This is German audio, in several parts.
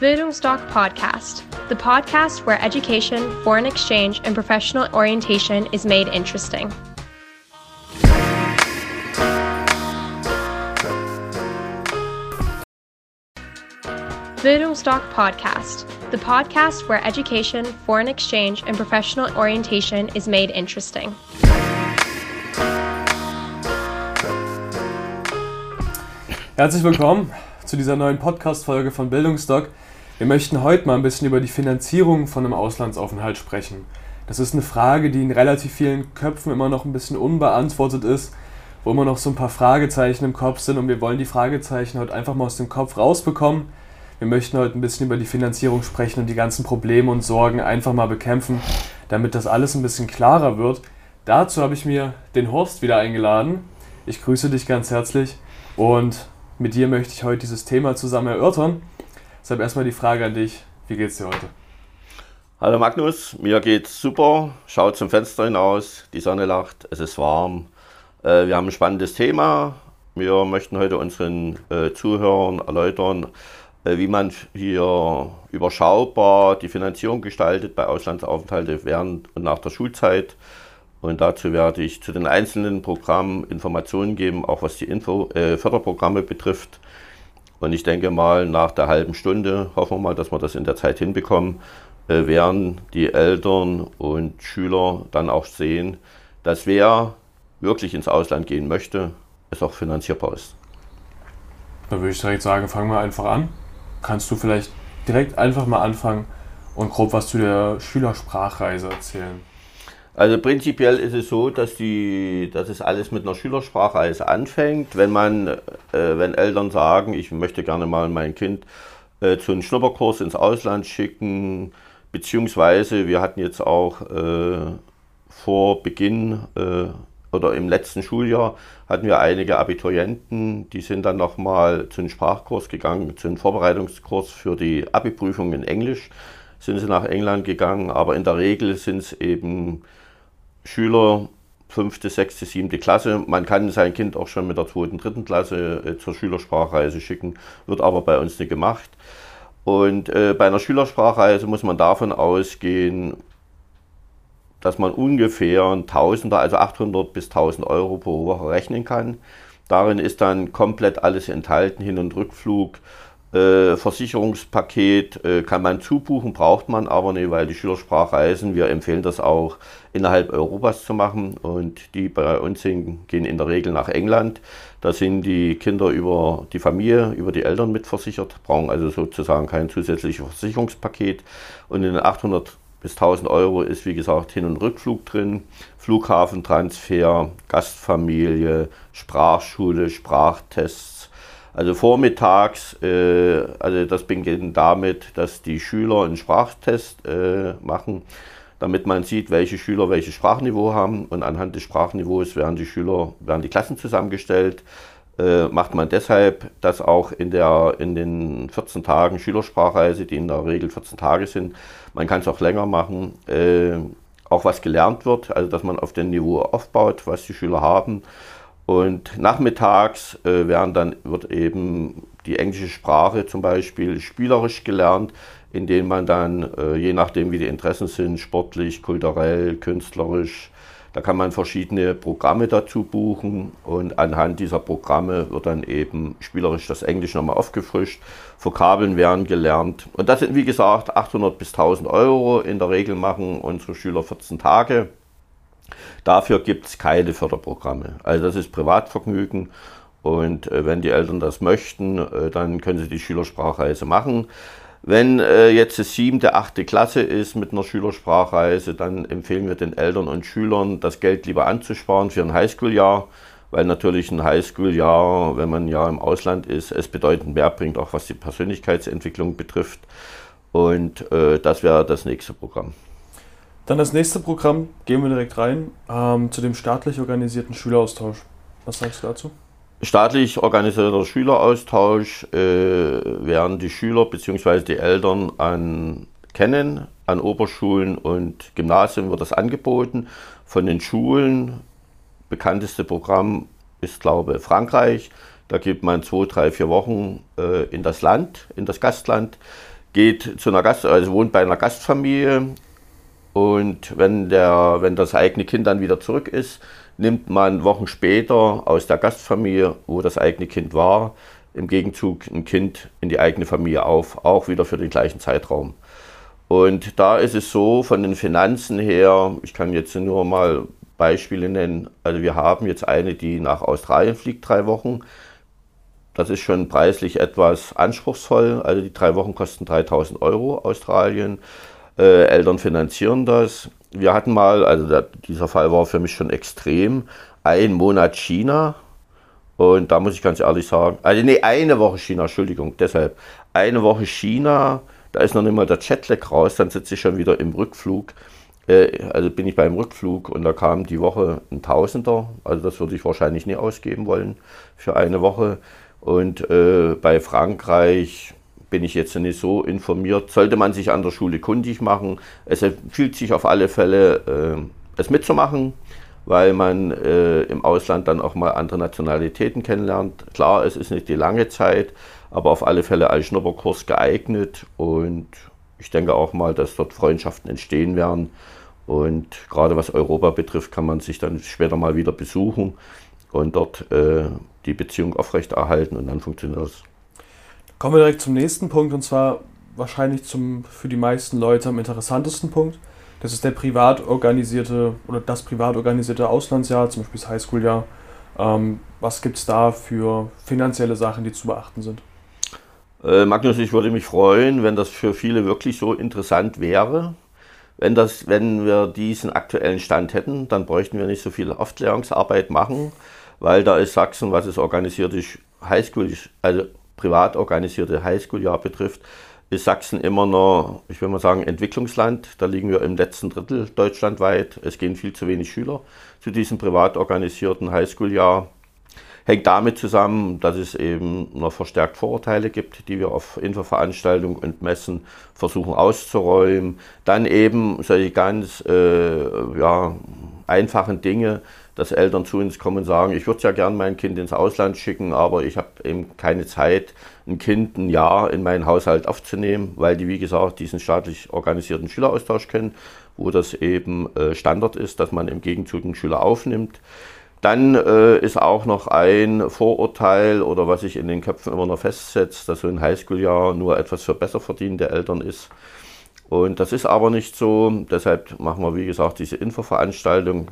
Bildungsdoc Podcast, the podcast where education, foreign exchange, and professional orientation is made interesting. Bildungsdoc Podcast, the podcast where education, foreign exchange, and professional orientation is made interesting. Herzlich willkommen zu dieser neuen Podcast-Folge von Bildungsdoc. Wir möchten heute mal ein bisschen über die Finanzierung von einem Auslandsaufenthalt sprechen. Das ist eine Frage, die in relativ vielen Köpfen immer noch ein bisschen unbeantwortet ist, wo immer noch so ein paar Fragezeichen im Kopf sind und wir wollen die Fragezeichen heute einfach mal aus dem Kopf rausbekommen wir möchten heute ein bisschen über die Finanzierung sprechen und die ganzen Probleme und Sorgen einfach mal bekämpfen, damit das alles ein bisschen klarer wird. Dazu habe ich mir den Horst wieder eingeladen. Ich grüße dich ganz herzlich und mit dir möchte ich heute dieses Thema zusammen erörtern. Deshalb erstmal die Frage an dich: Wie geht's dir heute? Hallo Magnus, mir geht's super. Schaut zum Fenster hinaus, die Sonne lacht, es ist warm. Äh, wir haben ein spannendes Thema. Wir möchten heute unseren äh, Zuhörern erläutern, äh, wie man hier überschaubar die Finanzierung gestaltet bei Auslandsaufenthalte während und nach der Schulzeit. Und dazu werde ich zu den einzelnen Programmen Informationen geben, auch was die Info, äh, Förderprogramme betrifft. Und ich denke mal, nach der halben Stunde, hoffen wir mal, dass wir das in der Zeit hinbekommen, äh, werden die Eltern und Schüler dann auch sehen, dass wer wirklich ins Ausland gehen möchte, es auch finanzierbar ist. Dann würde ich direkt sagen, fangen wir einfach an kannst du vielleicht direkt einfach mal anfangen und grob was zu der Schülersprachreise erzählen? Also prinzipiell ist es so, dass, die, dass es alles mit einer Schülersprachreise anfängt. Wenn man, äh, wenn Eltern sagen, ich möchte gerne mal mein Kind äh, zu einem Schnupperkurs ins Ausland schicken, beziehungsweise wir hatten jetzt auch äh, vor Beginn äh, oder im letzten Schuljahr hatten wir einige Abiturienten, die sind dann nochmal zu einem Sprachkurs gegangen, zu einem Vorbereitungskurs für die Abi-Prüfung in Englisch, sind sie nach England gegangen, aber in der Regel sind es eben Schüler fünfte, sechste, siebte Klasse. Man kann sein Kind auch schon mit der zweiten, dritten Klasse äh, zur Schülersprachreise schicken, wird aber bei uns nicht gemacht. Und äh, bei einer Schülersprachreise muss man davon ausgehen, dass man ungefähr ein Tausender, also 800 bis 1000 Euro pro Woche rechnen kann. Darin ist dann komplett alles enthalten, Hin- und Rückflug, äh, Versicherungspaket äh, kann man zubuchen, braucht man aber nicht, weil die Schülersprachreisen, wir empfehlen das auch innerhalb Europas zu machen und die bei uns gehen in der Regel nach England. Da sind die Kinder über die Familie, über die Eltern mitversichert, brauchen also sozusagen kein zusätzliches Versicherungspaket und in den 800 bis 1000 Euro ist wie gesagt Hin- und Rückflug drin, Flughafentransfer, Gastfamilie, Sprachschule, Sprachtests. Also vormittags, äh, also das beginnt damit, dass die Schüler einen Sprachtest äh, machen, damit man sieht, welche Schüler welches Sprachniveau haben. Und anhand des Sprachniveaus werden die Schüler, werden die Klassen zusammengestellt. Äh, macht man deshalb, dass auch in, der, in den 14 Tagen Schülersprachreise, die in der Regel 14 Tage sind, man kann es auch länger machen, äh, auch was gelernt wird, also dass man auf dem Niveau aufbaut, was die Schüler haben. Und nachmittags äh, werden dann, wird eben die englische Sprache zum Beispiel spielerisch gelernt, indem man dann, äh, je nachdem wie die Interessen sind, sportlich, kulturell, künstlerisch, da kann man verschiedene Programme dazu buchen und anhand dieser Programme wird dann eben spielerisch das Englisch nochmal aufgefrischt. Vokabeln werden gelernt. Und das sind wie gesagt 800 bis 1000 Euro. In der Regel machen unsere Schüler 14 Tage. Dafür gibt es keine Förderprogramme. Also das ist Privatvergnügen. Und äh, wenn die Eltern das möchten, äh, dann können sie die Schülersprachreise machen. Wenn äh, jetzt die siebte, achte Klasse ist mit einer Schülersprachreise, dann empfehlen wir den Eltern und Schülern, das Geld lieber anzusparen für ein Highschool-Jahr, weil natürlich ein Highschool-Jahr, wenn man ja im Ausland ist, es bedeutend mehr bringt, auch was die Persönlichkeitsentwicklung betrifft. Und äh, das wäre das nächste Programm. Dann das nächste Programm, gehen wir direkt rein, ähm, zu dem staatlich organisierten Schüleraustausch. Was sagst du dazu? Staatlich organisierter Schüleraustausch äh, werden die Schüler bzw. die Eltern an kennen. An Oberschulen und Gymnasien wird das angeboten. Von den Schulen, bekannteste Programm ist, glaube ich, Frankreich. Da gibt man zwei, drei, vier Wochen äh, in das Land, in das Gastland, geht zu einer Gast, also wohnt bei einer Gastfamilie und wenn, der, wenn das eigene Kind dann wieder zurück ist, nimmt man Wochen später aus der Gastfamilie, wo das eigene Kind war, im Gegenzug ein Kind in die eigene Familie auf, auch wieder für den gleichen Zeitraum. Und da ist es so, von den Finanzen her, ich kann jetzt nur mal Beispiele nennen. Also wir haben jetzt eine, die nach Australien fliegt, drei Wochen. Das ist schon preislich etwas anspruchsvoll. Also die drei Wochen kosten 3000 Euro Australien. Äh, Eltern finanzieren das. Wir hatten mal, also der, dieser Fall war für mich schon extrem, ein Monat China. Und da muss ich ganz ehrlich sagen, also nee, eine Woche China, Entschuldigung, deshalb. Eine Woche China, da ist noch nicht mal der Jetlag raus, dann sitze ich schon wieder im Rückflug. Äh, also bin ich beim Rückflug und da kam die Woche ein Tausender. Also das würde ich wahrscheinlich nie ausgeben wollen für eine Woche. Und äh, bei Frankreich bin ich jetzt nicht so informiert. Sollte man sich an der Schule kundig machen. Es empfiehlt sich auf alle Fälle, äh, es mitzumachen, weil man äh, im Ausland dann auch mal andere Nationalitäten kennenlernt. Klar, es ist nicht die lange Zeit, aber auf alle Fälle als Schnupperkurs geeignet und ich denke auch mal, dass dort Freundschaften entstehen werden. Und gerade was Europa betrifft, kann man sich dann später mal wieder besuchen und dort äh, die Beziehung aufrechterhalten und dann funktioniert das. Kommen wir direkt zum nächsten Punkt und zwar wahrscheinlich zum für die meisten Leute am interessantesten Punkt. Das ist der privat organisierte oder das privat organisierte Auslandsjahr, zum Beispiel das Highschool-Jahr. Ähm, was gibt es da für finanzielle Sachen, die zu beachten sind? Äh, Magnus, ich würde mich freuen, wenn das für viele wirklich so interessant wäre. Wenn, das, wenn wir diesen aktuellen Stand hätten, dann bräuchten wir nicht so viel Aufklärungsarbeit machen, weil da ist Sachsen, was es organisierte Highschool, also privat organisierte Highschool-Jahr betrifft, ist Sachsen immer noch, ich will mal sagen, Entwicklungsland. Da liegen wir im letzten Drittel deutschlandweit. Es gehen viel zu wenig Schüler zu diesem privat organisierten Highschool-Jahr hängt damit zusammen, dass es eben noch verstärkt Vorurteile gibt, die wir auf Infoveranstaltungen und Messen versuchen auszuräumen. Dann eben solche ganz äh, ja, einfachen Dinge, dass Eltern zu uns kommen und sagen, ich würde ja gern mein Kind ins Ausland schicken, aber ich habe eben keine Zeit, ein Kind ein Jahr in meinen Haushalt aufzunehmen, weil die, wie gesagt, diesen staatlich organisierten Schüleraustausch kennen, wo das eben äh, Standard ist, dass man im Gegenzug einen Schüler aufnimmt. Dann äh, ist auch noch ein Vorurteil oder was sich in den Köpfen immer noch festsetzt, dass so ein Highschool-Jahr nur etwas für besser verdienende Eltern ist. Und das ist aber nicht so. Deshalb machen wir, wie gesagt, diese Infoveranstaltung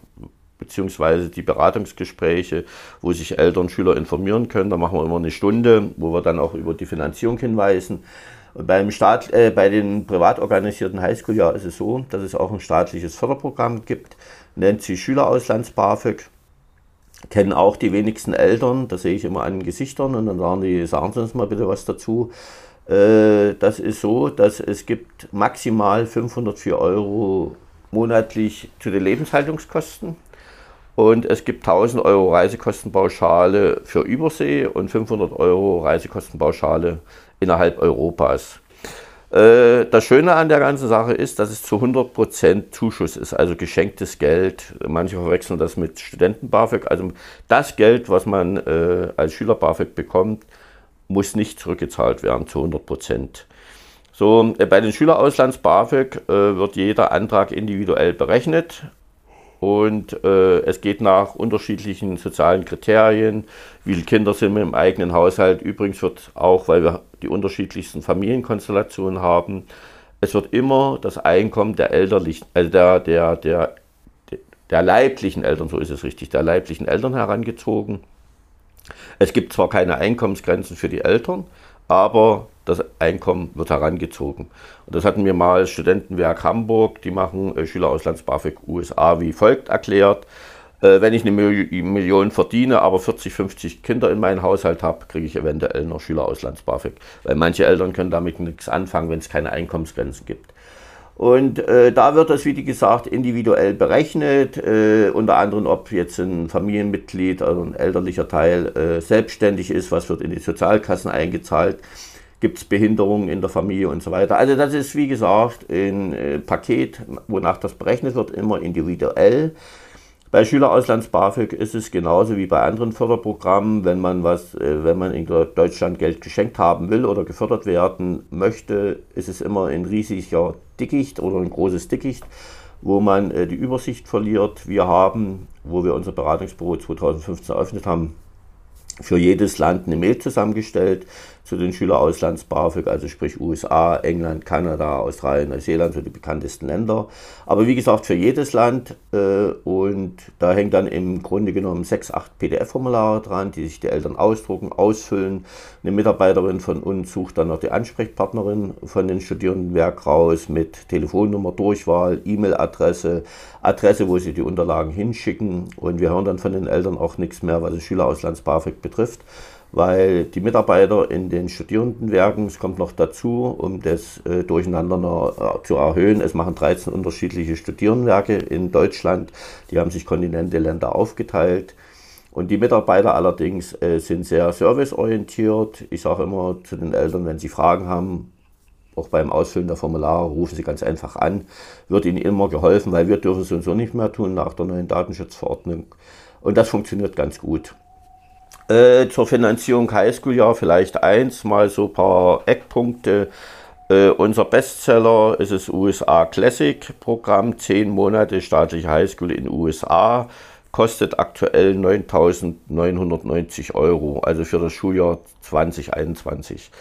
beziehungsweise die Beratungsgespräche, wo sich Eltern und Schüler informieren können. Da machen wir immer eine Stunde, wo wir dann auch über die Finanzierung hinweisen. Beim Staat, äh, bei den privat organisierten Highschool-Jahr ist es so, dass es auch ein staatliches Förderprogramm gibt, nennt sich Schülerauslands-BAföG kennen auch die wenigsten Eltern, das sehe ich immer an den Gesichtern und dann sagen die, sagen Sie uns mal bitte was dazu. Äh, das ist so, dass es gibt maximal 504 Euro monatlich zu den Lebenshaltungskosten und es gibt 1000 Euro Reisekostenpauschale für Übersee und 500 Euro Reisekostenpauschale innerhalb Europas. Äh, das Schöne an der ganzen Sache ist, dass es zu 100% Zuschuss ist, also geschenktes Geld. Manche verwechseln das mit Studenten-BAföG. Also das Geld, was man äh, als Schüler-BAföG bekommt, muss nicht zurückgezahlt werden zu 100%. So, äh, bei den Schülerauslands-BAföG wird jeder Antrag individuell berechnet und äh, es geht nach unterschiedlichen sozialen Kriterien. Wie viele Kinder sind wir im eigenen Haushalt? Übrigens wird auch, weil wir die unterschiedlichsten Familienkonstellationen haben, es wird immer das Einkommen der elterlichen, also der, der, der, der leiblichen Eltern, so ist es richtig, der leiblichen Eltern herangezogen. Es gibt zwar keine Einkommensgrenzen für die Eltern, aber das Einkommen wird herangezogen. Und das hatten mir mal Studentenwerk Hamburg, die machen äh, Schülerauslands BAföG USA wie folgt erklärt. Äh, wenn ich eine Million verdiene, aber 40, 50 Kinder in meinem Haushalt habe, kriege ich eventuell noch Schülerauslands BAföG. Weil manche Eltern können damit nichts anfangen, wenn es keine Einkommensgrenzen gibt. Und äh, da wird das, wie gesagt, individuell berechnet, äh, unter anderem, ob jetzt ein Familienmitglied, also ein elterlicher Teil, äh, selbstständig ist, was wird in die Sozialkassen eingezahlt, gibt es Behinderungen in der Familie und so weiter. Also das ist, wie gesagt, ein äh, Paket, wonach das berechnet wird, immer individuell. Bei Schülerauslands BAföG ist es genauso wie bei anderen Förderprogrammen, wenn man was, äh, wenn man in Deutschland Geld geschenkt haben will oder gefördert werden möchte, ist es immer ein riesiger Dickicht oder ein großes Dickicht, wo man äh, die Übersicht verliert. Wir haben, wo wir unser Beratungsbüro 2015 eröffnet haben, für jedes Land eine Mail zusammengestellt zu den Schülerauslands BAföG, also sprich USA, England, Kanada, Australien, Neuseeland, so die bekanntesten Länder. Aber wie gesagt, für jedes Land äh, und da hängt dann im Grunde genommen sechs, acht PDF-Formulare dran, die sich die Eltern ausdrucken, ausfüllen. Eine Mitarbeiterin von uns sucht dann noch die Ansprechpartnerin von den Studierendenwerk raus mit Telefonnummer, Durchwahl, E-Mail-Adresse, Adresse, wo sie die Unterlagen hinschicken und wir hören dann von den Eltern auch nichts mehr, was das Schülerauslands BAföG betrifft weil die Mitarbeiter in den Studierendenwerken, es kommt noch dazu, um das äh, Durcheinander äh, zu erhöhen, es machen 13 unterschiedliche Studierendenwerke in Deutschland, die haben sich Kontinente, Länder aufgeteilt. Und die Mitarbeiter allerdings äh, sind sehr serviceorientiert. Ich sage immer zu den Eltern, wenn sie Fragen haben, auch beim Ausfüllen der Formulare, rufen sie ganz einfach an. Wird ihnen immer geholfen, weil wir dürfen es so nicht mehr tun nach der neuen Datenschutzverordnung. Und das funktioniert ganz gut. Äh, zur Finanzierung Highschool-Jahr vielleicht eins, mal so ein paar Eckpunkte. Äh, unser Bestseller ist das USA Classic Programm, 10 Monate staatliche Highschool in USA, kostet aktuell 9.990 Euro, also für das Schuljahr 2021.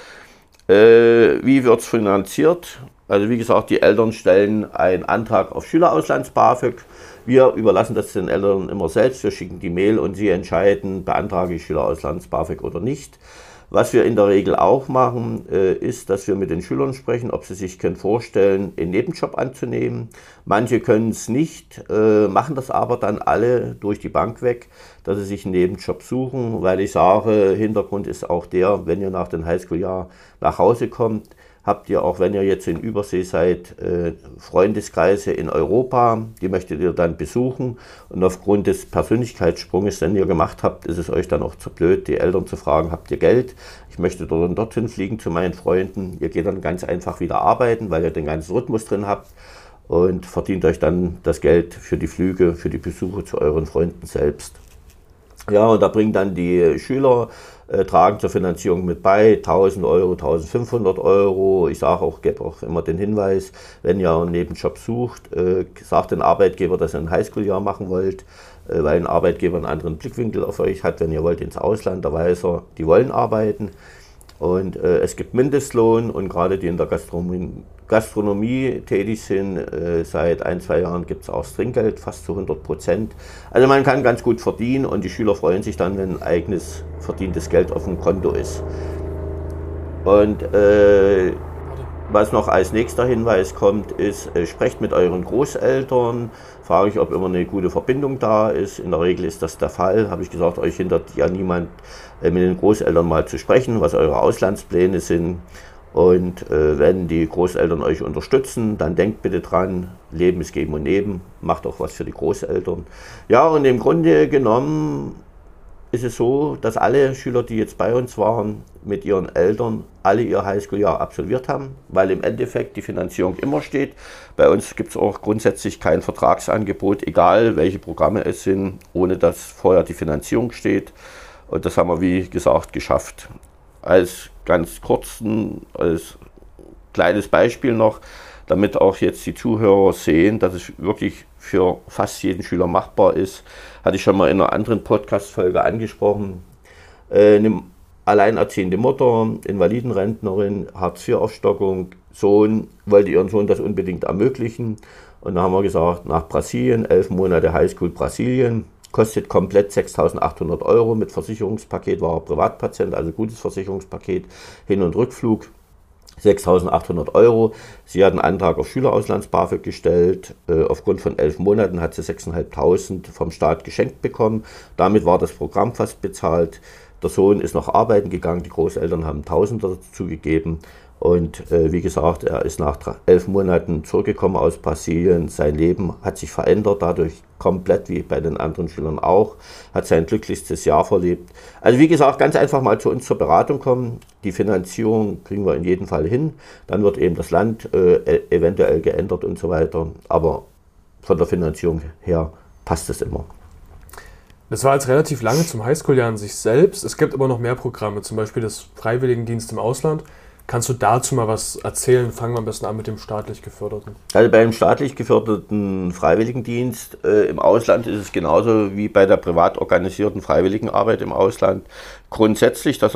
Äh, wie wird es finanziert? Also wie gesagt, die Eltern stellen einen Antrag auf Schülerauslands-BAföG. Wir überlassen das den Eltern immer selbst. Wir schicken die Mail und sie entscheiden, beantrage ich Schülerauslands-BAföG oder nicht. Was wir in der Regel auch machen, äh, ist, dass wir mit den Schülern sprechen, ob sie sich können vorstellen, einen Nebenjob anzunehmen. Manche können es nicht, äh, machen das aber dann alle durch die Bank weg, dass sie sich einen Nebenjob suchen, weil ich sage, Hintergrund ist auch der, wenn ihr nach dem Highschool-Jahr nach Hause kommt, habt ihr auch, wenn ihr jetzt in Übersee seid, äh, Freundeskreise in Europa, die möchtet ihr dann besuchen. Und aufgrund des Persönlichkeitssprunges, den ihr gemacht habt, ist es euch dann auch zu blöd, die Eltern zu fragen, habt ihr Geld? Ich möchte dort und dorthin fliegen zu meinen Freunden. Ihr geht dann ganz einfach wieder arbeiten, weil ihr den ganzen Rhythmus drin habt und verdient euch dann das Geld für die Flüge, für die Besuche zu euren Freunden selbst. Ja, und da bringen dann die Schüler, äh, tragen zur Finanzierung mit bei, 1000 Euro, 1500 Euro. Ich sage auch, gebe auch immer den Hinweis, wenn ihr einen Nebenjob sucht, äh, sagt den Arbeitgeber, dass ihr ein Highschool-Jahr machen wollt, äh, weil ein Arbeitgeber einen anderen Blickwinkel auf euch hat. Wenn ihr wollt ins Ausland, da weiß er, die wollen arbeiten. Und äh, es gibt Mindestlohn und gerade die in der Gastronomie, Gastronomie tätig sind, äh, seit ein, zwei Jahren gibt es auch Trinkgeld, fast zu 100 Prozent. Also man kann ganz gut verdienen und die Schüler freuen sich dann, wenn eigenes verdientes Geld auf dem Konto ist. Und äh, was noch als nächster Hinweis kommt, ist, äh, sprecht mit euren Großeltern, frage ich, ob immer eine gute Verbindung da ist. In der Regel ist das der Fall. Habe ich gesagt, euch hindert ja niemand, äh, mit den Großeltern mal zu sprechen, was eure Auslandspläne sind. Und äh, wenn die Großeltern euch unterstützen, dann denkt bitte dran, Leben ist Geben und Nehmen, macht auch was für die Großeltern. Ja, und im Grunde genommen ist es so, dass alle Schüler, die jetzt bei uns waren, mit ihren Eltern alle ihr Highschool-Jahr absolviert haben, weil im Endeffekt die Finanzierung immer steht. Bei uns gibt es auch grundsätzlich kein Vertragsangebot, egal welche Programme es sind, ohne dass vorher die Finanzierung steht. Und das haben wir, wie gesagt, geschafft. Als ganz kurzen, als kleines Beispiel noch, damit auch jetzt die Zuhörer sehen, dass es wirklich für fast jeden Schüler machbar ist, hatte ich schon mal in einer anderen Podcast-Folge angesprochen. Äh, alleinerziehende Mutter, Invalidenrentnerin, Hartz-IV-Aufstockung, Sohn, wollte ihren Sohn das unbedingt ermöglichen. Und dann haben wir gesagt, nach Brasilien, elf Monate Highschool Brasilien, kostet komplett 6.800 Euro mit Versicherungspaket, war er Privatpatient, also gutes Versicherungspaket, Hin- und Rückflug. 6.800 Euro. Sie hat einen Antrag auf Schülerauslands-BAföG gestellt. Äh, aufgrund von elf Monaten hat sie 6.500 vom Staat geschenkt bekommen. Damit war das Programm fast bezahlt. Der Sohn ist noch arbeiten gegangen, die Großeltern haben 1000 dazu gegeben. Und äh, wie gesagt, er ist nach elf Monaten zurückgekommen aus Brasilien. Sein Leben hat sich verändert, dadurch komplett wie bei den anderen Schülern auch. Hat sein glücklichstes Jahr verlebt. Also wie gesagt, ganz einfach mal zu uns zur Beratung kommen. Die Finanzierung kriegen wir in jedem Fall hin. Dann wird eben das Land äh, e-, eventuell geändert und so weiter. Aber von der Finanzierung her passt es immer. Das war jetzt relativ lange zum Highschool-Jahr an sich selbst. Es gibt aber noch mehr Programme, zum Beispiel das Freiwilligendienst im Ausland. Kannst du dazu mal was erzählen? Fangen wir am besten an mit dem staatlich geförderten. Also beim staatlich geförderten Freiwilligendienst äh, im Ausland ist es genauso wie bei der privat organisierten Freiwilligenarbeit im Ausland. Grundsätzlich, das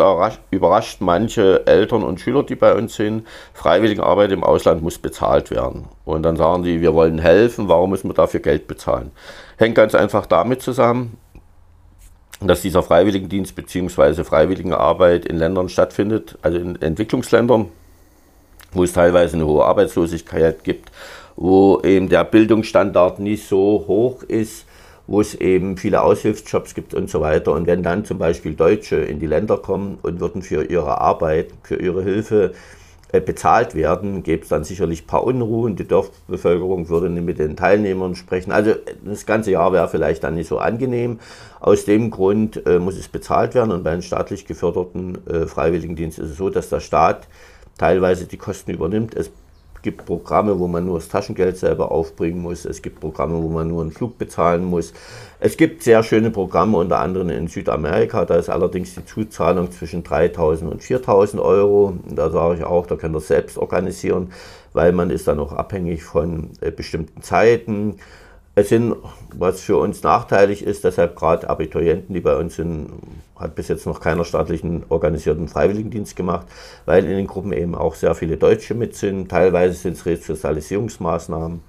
überrascht manche Eltern und Schüler, die bei uns sind, Freiwilligenarbeit im Ausland muss bezahlt werden. Und dann sagen die, wir wollen helfen, warum müssen wir dafür Geld bezahlen? Hängt ganz einfach damit zusammen, dass dieser Freiwilligendienst bzw. Freiwilligenarbeit in Ländern stattfindet, also in Entwicklungsländern, wo es teilweise eine hohe Arbeitslosigkeit gibt, wo eben der Bildungsstandard nicht so hoch ist, wo es eben viele Aushilfsjobs gibt und so weiter. Und wenn dann zum Beispiel Deutsche in die Länder kommen und würden für ihre Arbeit, für ihre Hilfe bezahlt werden, gäbe es dann sicherlich ein paar Unruhen. Die Dorfbevölkerung würde nicht mit den Teilnehmern sprechen. Also das ganze Jahr wäre vielleicht dann nicht so angenehm. Aus dem Grund äh, muss es bezahlt werden und bei den staatlich geförderten äh, Freiwilligendienst ist es so, dass der Staat teilweise die Kosten übernimmt. Es gibt Programme, wo man nur das Taschengeld selber aufbringen muss. Es gibt Programme, wo man nur einen Flug bezahlen muss. Es gibt sehr schöne Programme, unter anderem in Südamerika. Da ist allerdings die Zuzahlung zwischen 3.000 und 4.000 Euro. Da sage ich auch, da könnt ihr selbst organisieren, weil man ist dann auch abhängig von äh, bestimmten Zeiten. Es sind, was für uns nachteilig ist, deshalb gerade Abiturienten, die bei uns sind, hat bis jetzt noch keiner staatlichen organisierten Freiwilligendienst gemacht, weil in den Gruppen eben auch sehr viele Deutsche mit sind. Teilweise sind es Resozialisierungsmaßnahmen.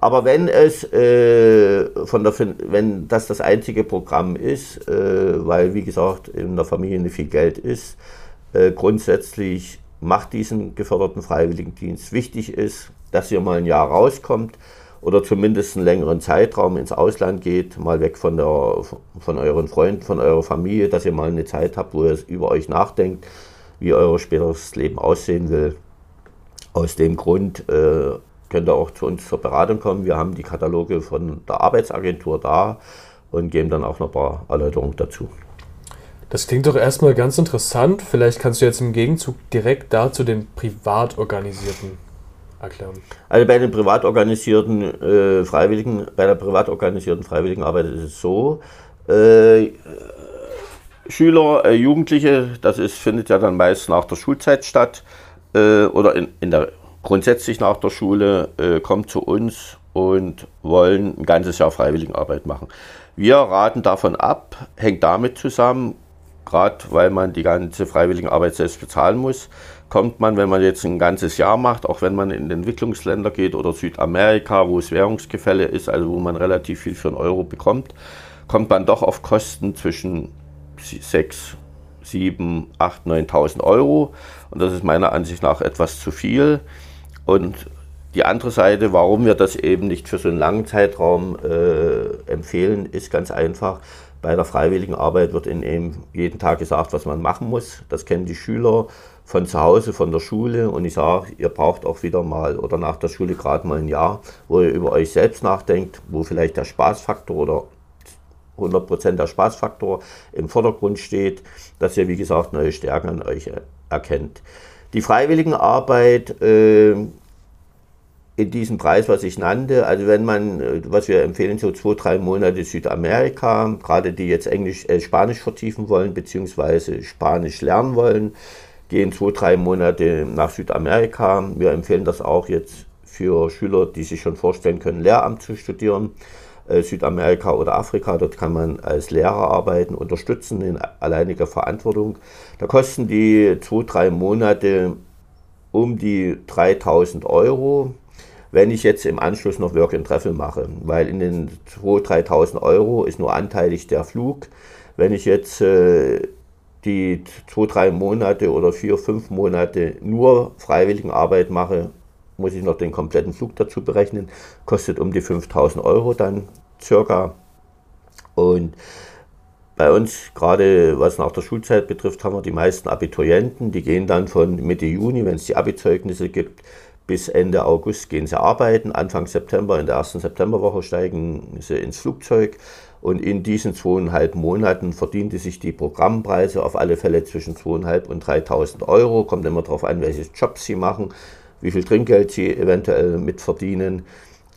Aber wenn es äh, von der, wenn das das einzige Programm ist, äh, weil wie gesagt in der Familie nicht viel Geld ist, äh, grundsätzlich macht diesen geförderten Freiwilligendienst. Wichtig ist, dass ihr mal ein Jahr rauskommt oder zumindest einen längeren Zeitraum ins Ausland geht, mal weg von, der, von euren Freunden, von eurer Familie, dass ihr mal eine Zeit habt, wo ihr über euch nachdenkt, wie euer späteres Leben aussehen will. Aus dem Grund äh, könnt ihr auch zu uns zur Beratung kommen. Wir haben die Kataloge von der Arbeitsagentur da und geben dann auch noch ein paar Erläuterungen dazu. Das klingt doch erstmal ganz interessant. Vielleicht kannst du jetzt im Gegenzug direkt dazu den privat organisierten erklären? Also bei den privat organisierten äh, Freiwilligen, bei der privat organisierten Freiwilligenarbeit ist es so, äh, Schüler, äh, Jugendliche, das ist, findet ja dann meist nach der Schulzeit statt äh, oder in, in der, grundsätzlich nach der Schule, äh, kommt zu uns und wollen ein ganzes Jahr Freiwilligenarbeit machen. Wir raten davon ab, hängt damit zusammen, gerade weil man die ganze Freiwilligenarbeit selbst bezahlen muss, kommt man, wenn man jetzt ein ganzes Jahr macht, auch wenn man in Entwicklungsländer geht oder Südamerika, wo es Währungsgefälle ist, also wo man relativ viel für einen Euro bekommt, kommt man doch auf Kosten zwischen 6, 7, 8, 9.000 Euro. Und das ist meiner Ansicht nach etwas zu viel. Und die andere Seite, warum wir das eben nicht für so einen langen Zeitraum äh, empfehlen, ist ganz einfach. Bei der freiwilligen Arbeit wird in eben jeden Tag gesagt, was man machen muss. Das kennen die Schüler von zu Hause, von der Schule. Und ich sage, ihr braucht auch wieder mal oder nach der Schule gerade mal ein Jahr, wo ihr über euch selbst nachdenkt, wo vielleicht der Spaßfaktor oder 100% der Spaßfaktor im Vordergrund steht, dass ihr, wie gesagt, neue Stärken an euch erkennt. Die Freiwilligenarbeit äh, in diesem Preis, was ich nannte, also wenn man, äh, was wir empfehlen, so zwei, drei Monate Südamerika, gerade die jetzt Englisch, äh, Spanisch vertiefen wollen, beziehungsweise Spanisch lernen wollen, gehen zwei, drei Monate nach Südamerika. Wir empfehlen das auch jetzt für Schüler, die sich schon vorstellen können, Lehramt zu studieren. Äh, Südamerika oder Afrika, dort kann man als Lehrer arbeiten, unterstützen in alleiniger Verantwortung. Da kosten die zwei, drei Monate um die 3000 Euro, wenn ich jetzt im Anschluss noch Work and Travel mache, weil in den 2.000, 3.000 Euro ist nur anteilig der Flug. Wenn ich jetzt äh, die zwei, drei Monate oder vier, fünf Monate nur Freiwilligenarbeit mache, muss ich noch den kompletten Flug dazu berechnen. Kostet um die 5000 Euro dann circa. Und bei uns, gerade was nach der Schulzeit betrifft, haben wir die meisten Abiturienten. Die gehen dann von Mitte Juni, wenn es die Abi-Zeugnisse gibt, bis Ende August gehen sie arbeiten. Anfang September, in der ersten Septemberwoche steigen sie ins Flugzeug. Und in diesen zweieinhalb Monaten verdiente sich die Programmpreise auf alle Fälle zwischen zweieinhalb und 3.000 Euro. Kommt immer darauf an, welche Jobs sie machen, wie viel Trinkgeld sie eventuell mitverdienen.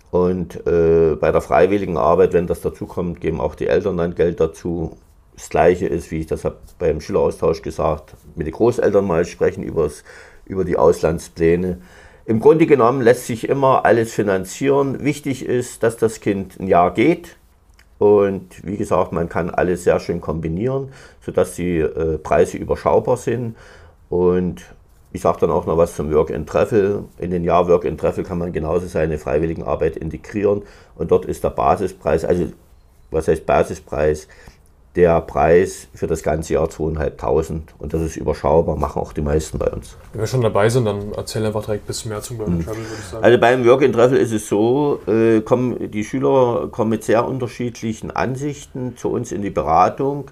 Und äh, bei der freiwilligen Arbeit, wenn das dazukommt, geben auch die Eltern dann Geld dazu. Das Gleiche ist, wie ich das habe beim Schüleraustausch gesagt, mit den Großeltern mal sprechen übers, über die Auslandspläne. Im Grunde genommen lässt sich immer alles finanzieren. Wichtig ist, dass das Kind ein Jahr geht. Und wie gesagt, man kann alles sehr schön kombinieren, sodass die äh, Preise überschaubar sind. Und ich sage dann auch noch was zum Work and Treffel. In den Jahr Work and Treffel kann man genauso seine Freiwilligenarbeit integrieren. Und dort ist der Basispreis, also was heißt Basispreis? Der Preis für das ganze Jahr 2.500 und das ist überschaubar, machen auch die meisten bei uns. Wenn wir schon dabei sind, dann erzähl einfach direkt ein bisschen mehr zum Work and Travel, würde ich sagen. Also beim Work and Travel ist es so, äh, kommen, die Schüler kommen mit sehr unterschiedlichen Ansichten zu uns in die Beratung,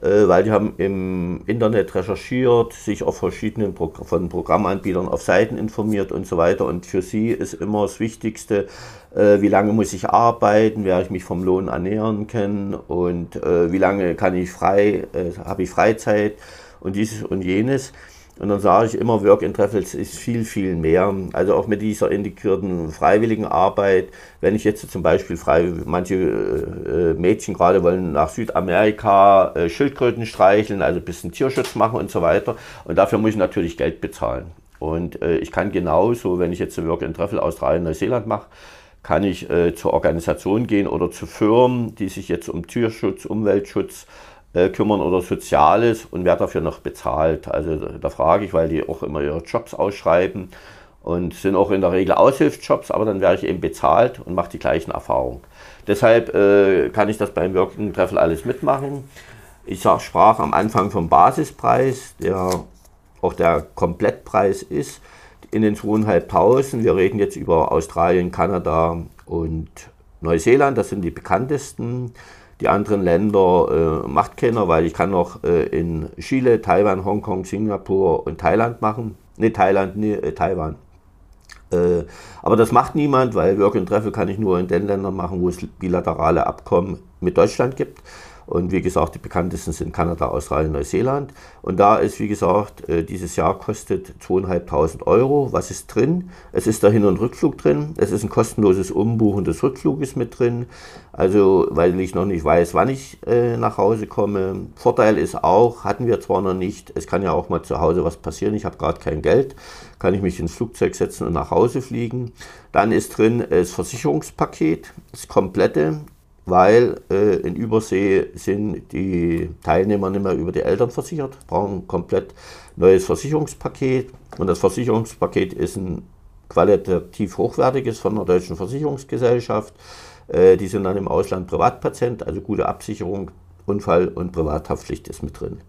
weil die haben im Internet recherchiert, sich auf verschiedenen Pro von Programmanbietern auf Seiten informiert und so weiter und für sie ist immer das Wichtigste, äh, wie lange muss ich arbeiten, werde ich mich vom Lohn ernähren können und äh, wie lange kann ich frei, äh, habe ich Freizeit und dieses und jenes. Und dann sage ich immer, Work in Treffels ist viel, viel mehr. Also auch mit dieser integrierten freiwilligen Arbeit. Wenn ich jetzt zum Beispiel frei, manche äh, Mädchen gerade wollen nach Südamerika äh, Schildkröten streicheln, also ein bisschen Tierschutz machen und so weiter. Und dafür muss ich natürlich Geld bezahlen. Und äh, ich kann genauso, wenn ich jetzt Work in Treffel Australien, Neuseeland mache, kann ich äh, zur Organisation gehen oder zu Firmen, die sich jetzt um Tierschutz, Umweltschutz äh, kümmern oder Soziales und werde dafür noch bezahlt. Also da frage ich, weil die auch immer ihre Jobs ausschreiben und sind auch in der Regel Aushilfsjobs, aber dann werde ich eben bezahlt und mache die gleichen Erfahrungen. Deshalb äh, kann ich das beim Working Treffel alles mitmachen. Ich sag, sprach am Anfang vom Basispreis, der auch der Komplettpreis ist in den zweieinhalbtausend. Wir reden jetzt über Australien, Kanada und Neuseeland, das sind die bekanntesten. Die anderen Länder äh, macht keiner, weil ich kann noch äh, in Chile, Taiwan, Hongkong, Singapur und Thailand machen. Ne, Thailand, ne, äh, Taiwan. Äh, aber das macht niemand, weil Work and Treffel kann ich nur in den Ländern machen, wo es bilaterale Abkommen mit Deutschland gibt. Und wie gesagt, die bekanntesten sind Kanada, Australien, Neuseeland. Und da ist, wie gesagt, äh, dieses Jahr kostet 2.500 Euro. Was ist drin? Es ist der Hin- und Rückflug drin. Es ist ein kostenloses Umbuchen des Rückfluges mit drin. Also, weil ich noch nicht weiß, wann ich äh, nach Hause komme. Vorteil ist auch, hatten wir zwar noch nicht, es kann ja auch mal zu Hause was passieren. Ich habe gerade kein Geld. Kann ich mich ins Flugzeug setzen und nach Hause fliegen. Dann ist drin das Versicherungspaket, das komplette weil äh, in Übersee sind die Teilnehmer nicht mehr über die Eltern versichert, brauchen ein komplett neues Versicherungspaket. Und das Versicherungspaket ist ein qualitativ hochwertiges von der Deutschen Versicherungsgesellschaft. Äh, die sind dann im Ausland Privatpatient, also gute Absicherung, Unfall- und Privathaftpflicht ist mit drin.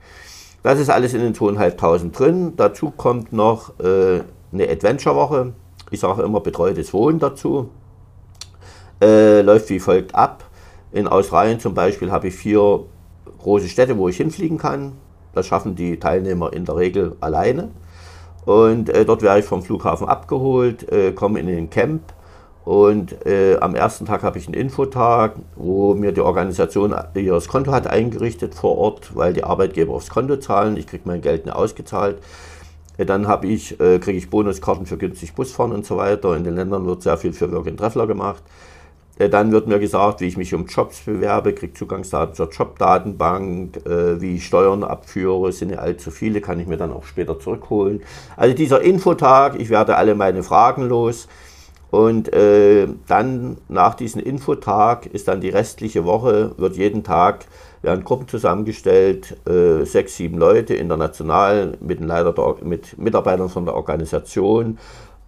Das ist alles in den 2.500 drin. Dazu kommt noch äh, eine Adventure-Woche. Ich sage immer betreutes Wohnen dazu. Äh, läuft wie folgt ab. In Australien zum Beispiel habe ich vier große Städte, wo ich hinfliegen kann. Das schaffen die Teilnehmer in der Regel alleine. Und äh, dort werde ich vom Flughafen abgeholt, äh, komme in den Camp und äh, am ersten Tag habe ich einen Infotag, wo mir die Organisation ihr Konto hat eingerichtet vor Ort, weil die Arbeitgeber aufs Konto zahlen. Ich kriege mein Geld nicht ausgezahlt. Äh, dann habe äh, kriege ich Bonuskarten für günstig Busfahren und so weiter. In den Ländern wird sehr viel für Work and Treffler gemacht. Äh, dann wird mir gesagt, wie ich mich um Jobs bewerbe, kriege Zugangsdaten zur Jobdatenbank, äh, wie ich Steuern abführe, sind ja allzu viele, kann ich mir dann auch später zurückholen. Also dieser Infotag, ich werde alle meine Fragen los. Und äh, dann nach diesem Infotag ist dann die restliche Woche, wird jeden Tag, werden Gruppen zusammengestellt, äh, sechs, sieben Leute international mit, Leiter der, mit Mitarbeitern von der Organisation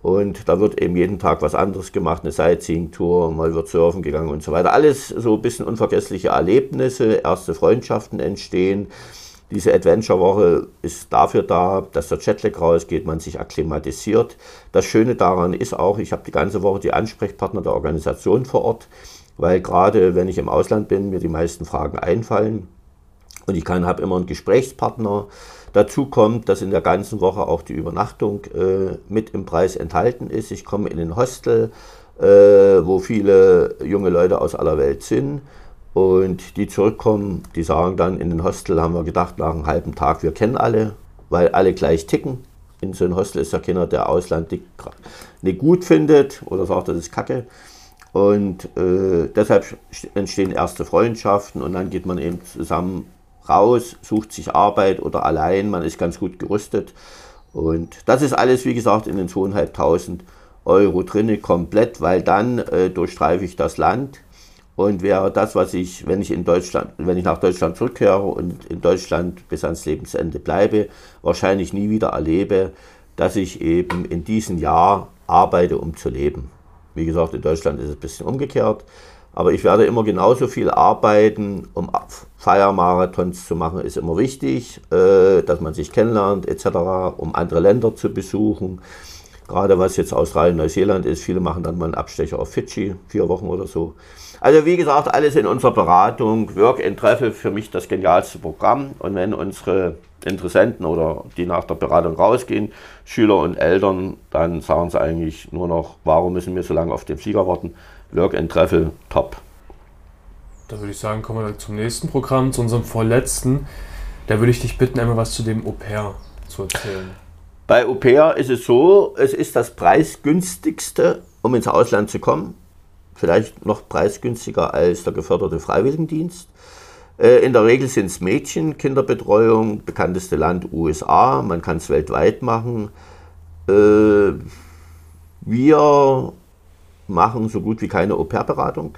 und da wird eben jeden Tag was anderes gemacht, eine Sightseeing-Tour, mal wird surfen gegangen und so weiter. Alles so ein bisschen unvergessliche Erlebnisse, erste Freundschaften entstehen. Diese Adventure-Woche ist dafür da, dass der Jetlag rausgeht, man sich akklimatisiert. Das Schöne daran ist auch, ich habe die ganze Woche die Ansprechpartner der Organisation vor Ort, weil gerade wenn ich im Ausland bin, mir die meisten Fragen einfallen. Und ich habe immer einen Gesprächspartner, Dazu kommt, dass in der ganzen Woche auch die Übernachtung äh, mit im Preis enthalten ist. Ich komme in ein Hostel, äh, wo viele junge Leute aus aller Welt sind. Und die zurückkommen, die sagen dann, in den Hostel haben wir gedacht, nach einem halben Tag, wir kennen alle, weil alle gleich ticken. In so einem Hostel ist ja keiner, der Ausland nicht gut findet oder sagt, das ist Kacke. Und äh, deshalb entstehen erste Freundschaften und dann geht man eben zusammen raus, sucht sich Arbeit oder allein, man ist ganz gut gerüstet. Und das ist alles, wie gesagt, in den 2.500 Euro drinne komplett, weil dann äh, durchstreife ich das Land und wäre das, was ich, wenn ich in Deutschland, wenn ich nach Deutschland zurückkehre und in Deutschland bis ans Lebensende bleibe, wahrscheinlich nie wieder erlebe, dass ich eben in diesem Jahr arbeite, um zu leben. Wie gesagt, in Deutschland ist es ein bisschen umgekehrt. Aber ich werde immer genauso viel arbeiten, um Feiermarathons zu machen, ist immer wichtig, äh, dass man sich kennenlernt etc., um andere Länder zu besuchen. Gerade was jetzt Australien, Neuseeland ist, viele machen dann mal einen Abstecher auf Fidschi, vier Wochen oder so. Also wie gesagt, alles in unserer Beratung. Work and Treffel für mich das genialste Programm. Und wenn unsere Interessenten oder die nach der Beratung rausgehen, Schüler und Eltern, dann sagen sie eigentlich nur noch, warum müssen wir so lange auf den Flieger warten? Work and Treffel, top. Da würde ich sagen, kommen wir zum nächsten Programm, zu unserem vorletzten. Da würde ich dich bitten, einmal was zu dem Au pair zu erzählen. Bei Au pair ist es so, es ist das preisgünstigste, um ins Ausland zu kommen. Vielleicht noch preisgünstiger als der geförderte Freiwilligendienst. Äh, in der Regel sind es Mädchen, Kinderbetreuung, bekannteste Land USA, man kann es weltweit machen. Äh, wir machen so gut wie keine Au-pair-Beratung.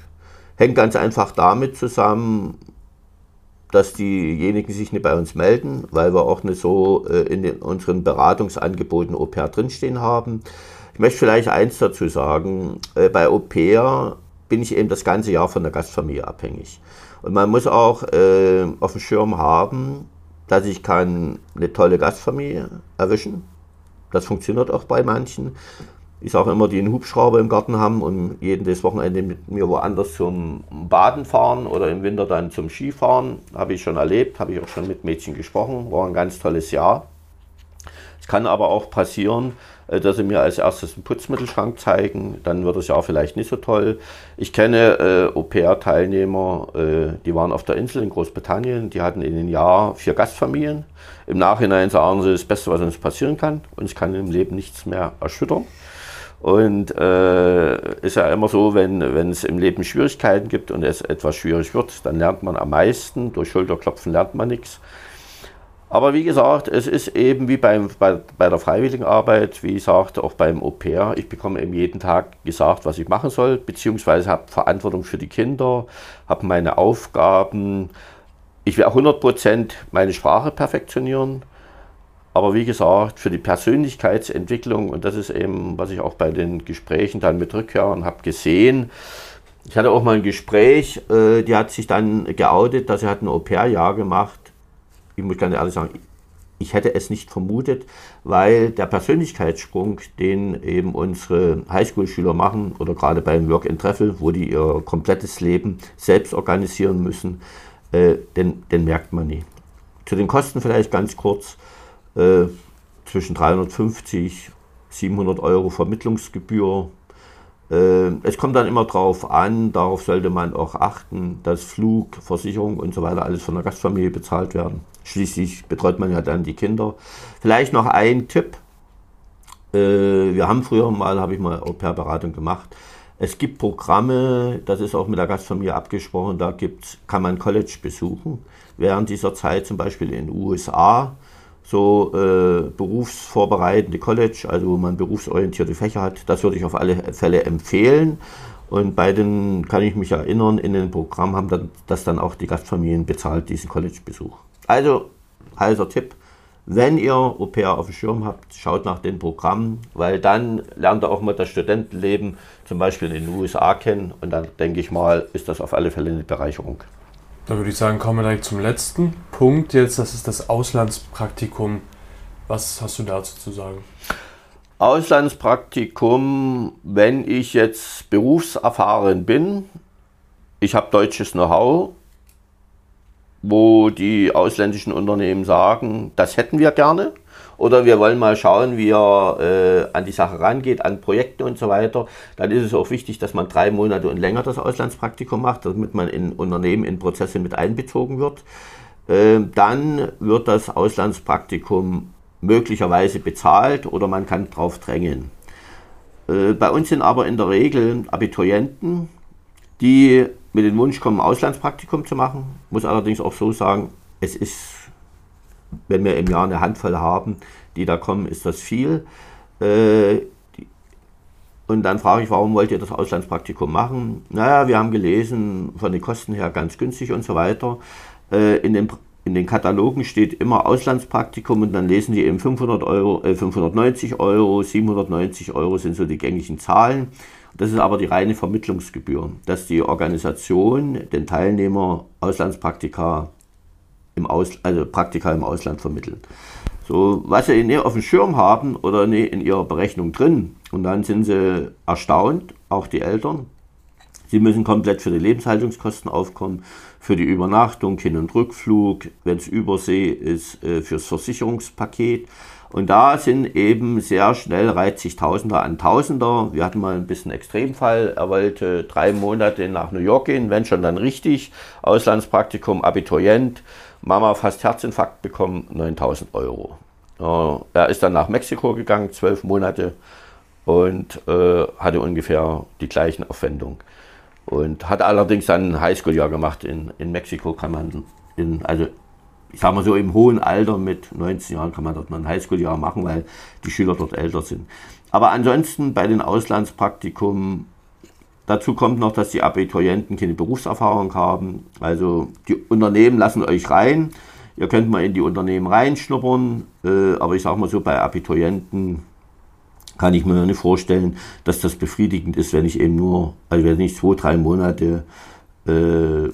Hängt ganz einfach damit zusammen, dass diejenigen sich nicht bei uns melden, weil wir auch nicht so äh, in den, unseren Beratungsangeboten Au pair drinstehen haben. Ich möchte vielleicht eins dazu sagen. Bei Au pair bin ich eben das ganze Jahr von der Gastfamilie abhängig. Und man muss auch äh, auf dem Schirm haben, dass ich kann eine tolle Gastfamilie erwischen. Das funktioniert auch bei manchen. Ich sage immer, die einen Hubschrauber im Garten haben und jedes Wochenende mit mir woanders zum Baden fahren oder im Winter dann zum Skifahren. Habe ich schon erlebt, habe ich auch schon mit Mädchen gesprochen. War ein ganz tolles Jahr. Es kann aber auch passieren, äh, dass sie mir als erstes einen Putzmittelschrank zeigen, dann wird es ja vielleicht nicht so toll. Ich kenne äh, Au-pair-Teilnehmer, äh, die waren auf der Insel in Großbritannien, die hatten in einem Jahr vier Gastfamilien. Im Nachhinein sagen sie, das Beste, was uns passieren kann, uns kann im Leben nichts mehr erschüttern. Und äh, ist ja immer so, wenn, es im Leben Schwierigkeiten gibt und es etwas schwierig wird, dann lernt man am meisten. Durch Schulterklopfen lernt man nichts. Aber wie gesagt, es ist eben wie beim, bei, bei der Freiwilligenarbeit, wie gesagt, auch beim Au pair. Ich bekomme eben jeden Tag gesagt, was ich machen soll, beziehungsweise habe Verantwortung für die Kinder, habe meine Aufgaben. Ich will auch 100% meine Sprache perfektionieren. Aber wie gesagt, für die Persönlichkeitsentwicklung, und das ist eben, was ich auch bei den Gesprächen dann mit Rückkehrern habe gesehen, ich hatte auch mal ein Gespräch, äh, die hat sich dann geoutet, dass sie hat ein Au-pair-Jahr gemacht. Ich muss ganz ehrlich sagen, ich hätte es nicht vermutet, weil der Persönlichkeitssprung, den eben unsere Highschool-Schüler machen, oder gerade beim Work and Treffel, wo die ihr komplettes Leben selbst organisieren müssen, äh, den, den, merkt man nie. Zu den Kosten vielleicht ganz kurz, äh, zwischen 350, 700 Euro Vermittlungsgebühr äh, es kommt dann immer darauf an, darauf sollte man auch achten, dass Flug, Versicherung und so weiter alles von der Gastfamilie bezahlt werden. Schließlich betreut man ja dann die Kinder. Vielleicht noch ein Tipp. Äh, wir haben früher mal, habe ich mal Au-pair-Beratung gemacht. Es gibt Programme, das ist auch mit der Gastfamilie abgesprochen, da gibt's, kann man College besuchen. Während dieser Zeit zum Beispiel in den USA so äh, berufsvorbereitende College, also wo man berufsorientierte Fächer hat. Das würde ich auf alle Fälle empfehlen. Und bei den, kann ich mich erinnern, in den Programmen haben dann, das dann auch die Gastfamilien bezahlt, diesen College-Besuch. Also, heißer Tipp, wenn ihr Au pair auf dem Schirm habt, schaut nach den Programmen, weil dann lernt ihr auch mal das Studentenleben zum Beispiel in den USA kennen und dann denke ich mal, ist das auf alle Fälle eine Bereicherung. Da würde ich sagen, kommen wir direkt zum letzten Punkt jetzt. Das ist das Auslandspraktikum. Was hast du dazu zu sagen? Auslandspraktikum, wenn ich jetzt berufserfahren bin, ich habe deutsches Know-how, wo die ausländischen Unternehmen sagen, das hätten wir gerne oder wir wollen mal schauen, wie er äh, an die Sache rangeht, an Projekte und so weiter, dann ist es auch wichtig, dass man drei Monate und länger das Auslandspraktikum macht, damit man in Unternehmen in Prozesse mit einbezogen wird. Äh, dann wird das Auslandspraktikum möglicherweise bezahlt oder man kann drauf drängen. Äh, bei uns sind aber in der Regel Abiturienten, die mit dem Wunsch kommen, Auslandspraktikum zu machen. Muss allerdings auch so sagen, es ist, wenn wir im Jahr eine Handvoll haben, die da kommen, ist das viel. Äh, und dann frage ich, warum wollt ihr das Auslandspraktikum machen? Naja, wir haben gelesen, von den Kosten her ganz günstig und so weiter. Äh, in den, in den Katalogen steht immer Auslandspraktikum und dann lesen die eben 500 Euro, äh, 590 Euro, 790 Euro sind so die gängigen Zahlen. Das ist aber die reine Vermittlungsgebühr, dass die Organisation den Teilnehmer Auslandspraktika im Aus, also Praktika im Ausland vermitteln. So, was sie in auf dem Schirm haben oder in ihrer Berechnung drin, und dann sind sie erstaunt, auch die Eltern. Sie müssen komplett für die Lebenshaltungskosten aufkommen, für die Übernachtung, Hin- und Rückflug, wenn es Übersee ist, äh, fürs Versicherungspaket. Und da sind eben sehr schnell reiht sich Tausender an Tausender. Wir hatten mal ein bisschen Extremfall. Er wollte drei Monate nach New York gehen, wenn schon dann richtig. Auslandspraktikum, Abiturient. Mama fast Herzinfarkt bekommen, 9000 Euro. Er ist dann nach Mexiko gegangen, zwölf Monate und äh, hatte ungefähr die gleichen Aufwendungen. Und hat allerdings dann ein Highschool-Jahr gemacht in, in Mexiko, kann man, in, also ich sag mal so im hohen Alter mit 19 Jahren kann man dort mal ein Highschool-Jahr machen, weil die Schüler dort älter sind. Aber ansonsten bei den Auslandspraktikum, dazu kommt noch, dass die Abiturienten keine Berufserfahrung haben. Also die Unternehmen lassen euch rein. Ihr könnt mal in die Unternehmen reinschnuppern, äh, aber ich sag mal so, bei Abiturienten kann ich mir nicht vorstellen, dass das befriedigend ist, wenn ich eben nur, also wenn ich zwei, drei Monate äh,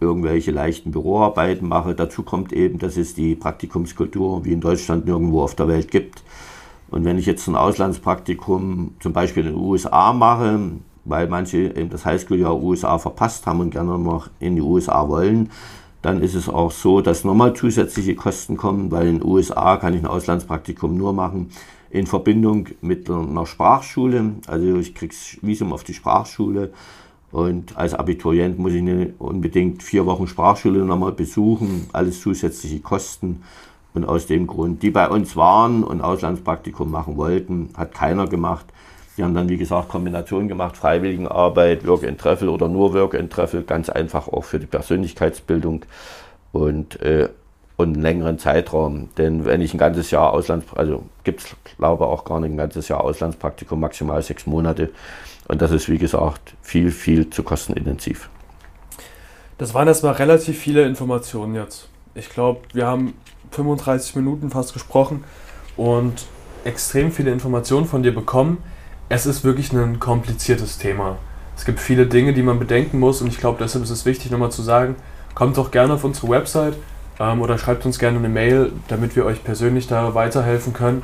irgendwelche leichten Büroarbeiten mache. Dazu kommt eben, dass es die Praktikumskultur wie in Deutschland nirgendwo auf der Welt gibt. Und wenn ich jetzt ein Auslandspraktikum zum Beispiel in den USA mache, weil manche eben das Highschool-Jahr USA verpasst haben und gerne noch in die USA wollen, dann ist es auch so, dass nochmal zusätzliche Kosten kommen, weil in den USA kann ich ein Auslandspraktikum nur machen, in Verbindung mit einer Sprachschule. Also ich kriege Visum auf die Sprachschule und als Abiturient muss ich unbedingt vier Wochen Sprachschule nochmal besuchen, alles zusätzliche Kosten. Und aus dem Grund, die bei uns waren und Auslandspraktikum machen wollten, hat keiner gemacht. Die haben dann, wie gesagt, Kombinationen gemacht, Freiwilligenarbeit, Work and Treffel oder nur Work and Treffel, ganz einfach auch für die Persönlichkeitsbildung. Und äh, und einen längeren Zeitraum. Denn wenn ich ein ganzes Jahr Auslands, also gibt es glaube auch gar nicht ein ganzes Jahr Auslandspraktikum, maximal sechs Monate. Und das ist wie gesagt viel, viel zu kostenintensiv. Das waren erstmal relativ viele Informationen jetzt. Ich glaube, wir haben 35 Minuten fast gesprochen und extrem viele Informationen von dir bekommen. Es ist wirklich ein kompliziertes Thema. Es gibt viele Dinge, die man bedenken muss und ich glaube, deshalb ist es wichtig, nochmal zu sagen, kommt doch gerne auf unsere Website, ähm, oder schreibt uns gerne eine Mail, damit wir euch persönlich da weiterhelfen können.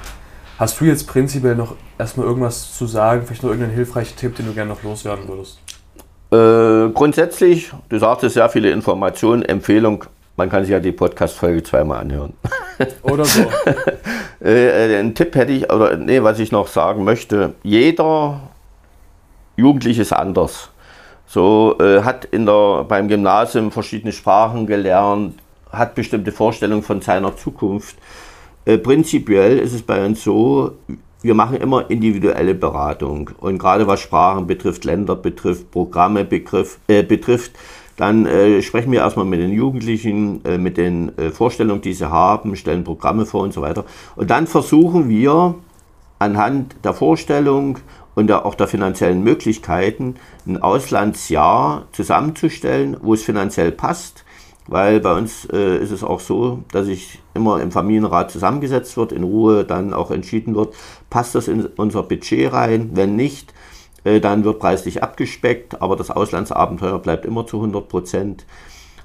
Hast du jetzt prinzipiell noch erstmal irgendwas zu sagen, vielleicht noch irgendeinen hilfreichen Tipp, den du gerne noch loswerden würdest? Äh, grundsätzlich, du sagtest sehr viele Informationen, Empfehlung, man kann sich ja die Podcast-Folge zweimal anhören. Oder so. äh, einen Tipp hätte ich, oder nee, was ich noch sagen möchte, jeder Jugendliche ist anders. So äh, hat in der, beim Gymnasium verschiedene Sprachen gelernt, hat bestimmte Vorstellungen von seiner Zukunft. Äh, prinzipiell ist es bei uns so, wir machen immer individuelle Beratung. Und gerade was Sprachen betrifft, Länder betrifft, Programme begriff, äh, betrifft, dann äh, sprechen wir erstmal mit den Jugendlichen, äh, mit den äh, Vorstellungen, die sie haben, stellen Programme vor und so weiter. Und dann versuchen wir anhand der Vorstellung und der, auch der finanziellen Möglichkeiten ein Auslandsjahr zusammenzustellen, wo es finanziell passt weil bei uns äh, ist es auch so, dass sich immer im Familienrat zusammengesetzt wird, in Ruhe dann auch entschieden wird, passt das in unser Budget rein, wenn nicht, dann wird preislich abgespeckt, aber das Auslandsabenteuer bleibt immer zu 100 Prozent.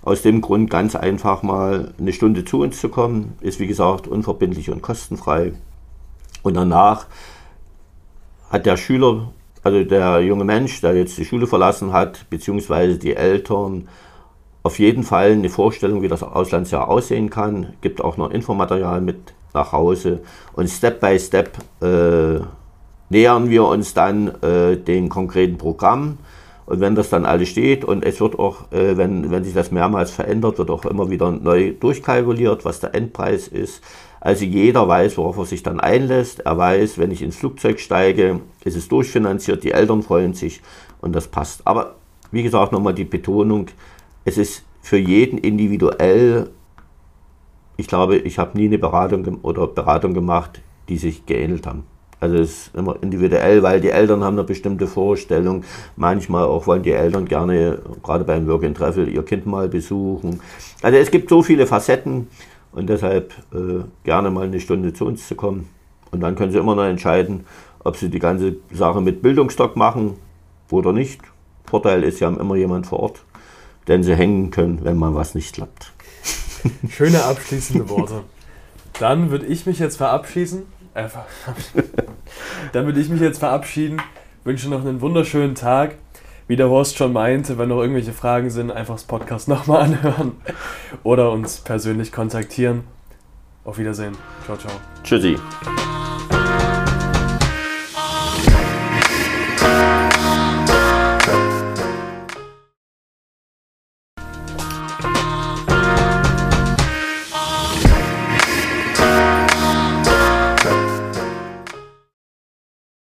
Aus dem Grund ganz einfach mal eine Stunde zu uns zu kommen, ist wie gesagt unverbindlich und kostenfrei. Und danach hat der Schüler, also der junge Mensch, der jetzt die Schule verlassen hat, beziehungsweise die Eltern, auf jeden Fall eine Vorstellung, wie das Auslandsjahr aussehen kann. Gibt auch noch Infomaterial mit nach Hause. Und Step by Step äh, nähern wir uns dann äh, den konkreten Programm. Und wenn das dann alles steht und es wird auch, äh, wenn, wenn sich das mehrmals verändert, wird auch immer wieder neu durchkalkuliert, was der Endpreis ist. Also jeder weiß, worauf er sich dann einlässt. Er weiß, wenn ich ins Flugzeug steige, ist es durchfinanziert, die Eltern freuen sich und das passt. Aber wie gesagt, nochmal die Betonung, es ist für jeden individuell. Ich glaube, ich habe nie eine Beratung oder Beratung gemacht, die sich geähnelt haben. Also es ist immer individuell, weil die Eltern haben eine bestimmte Vorstellung. Manchmal auch wollen die Eltern gerne, gerade beim Work and Travel, ihr Kind mal besuchen. Also es gibt so viele Facetten und deshalb äh, gerne mal eine Stunde zu uns zu kommen. Und dann können Sie immer noch entscheiden, ob Sie die ganze Sache mit Bildungsstock machen oder nicht. Vorteil ist, Sie haben immer jemand vor Ort, den Sie hängen können, wenn mal was nicht klappt. Schöne abschließende Worte. Dann würde ich mich jetzt verabschieden. Dann würde ich mich jetzt verabschieden. Wünsche noch einen wunderschönen Tag. Wie der Horst schon meinte, wenn noch irgendwelche Fragen sind, einfach das Podcast nochmal anhören oder uns persönlich kontaktieren. Auf Wiedersehen. Ciao, ciao. Tschüssi.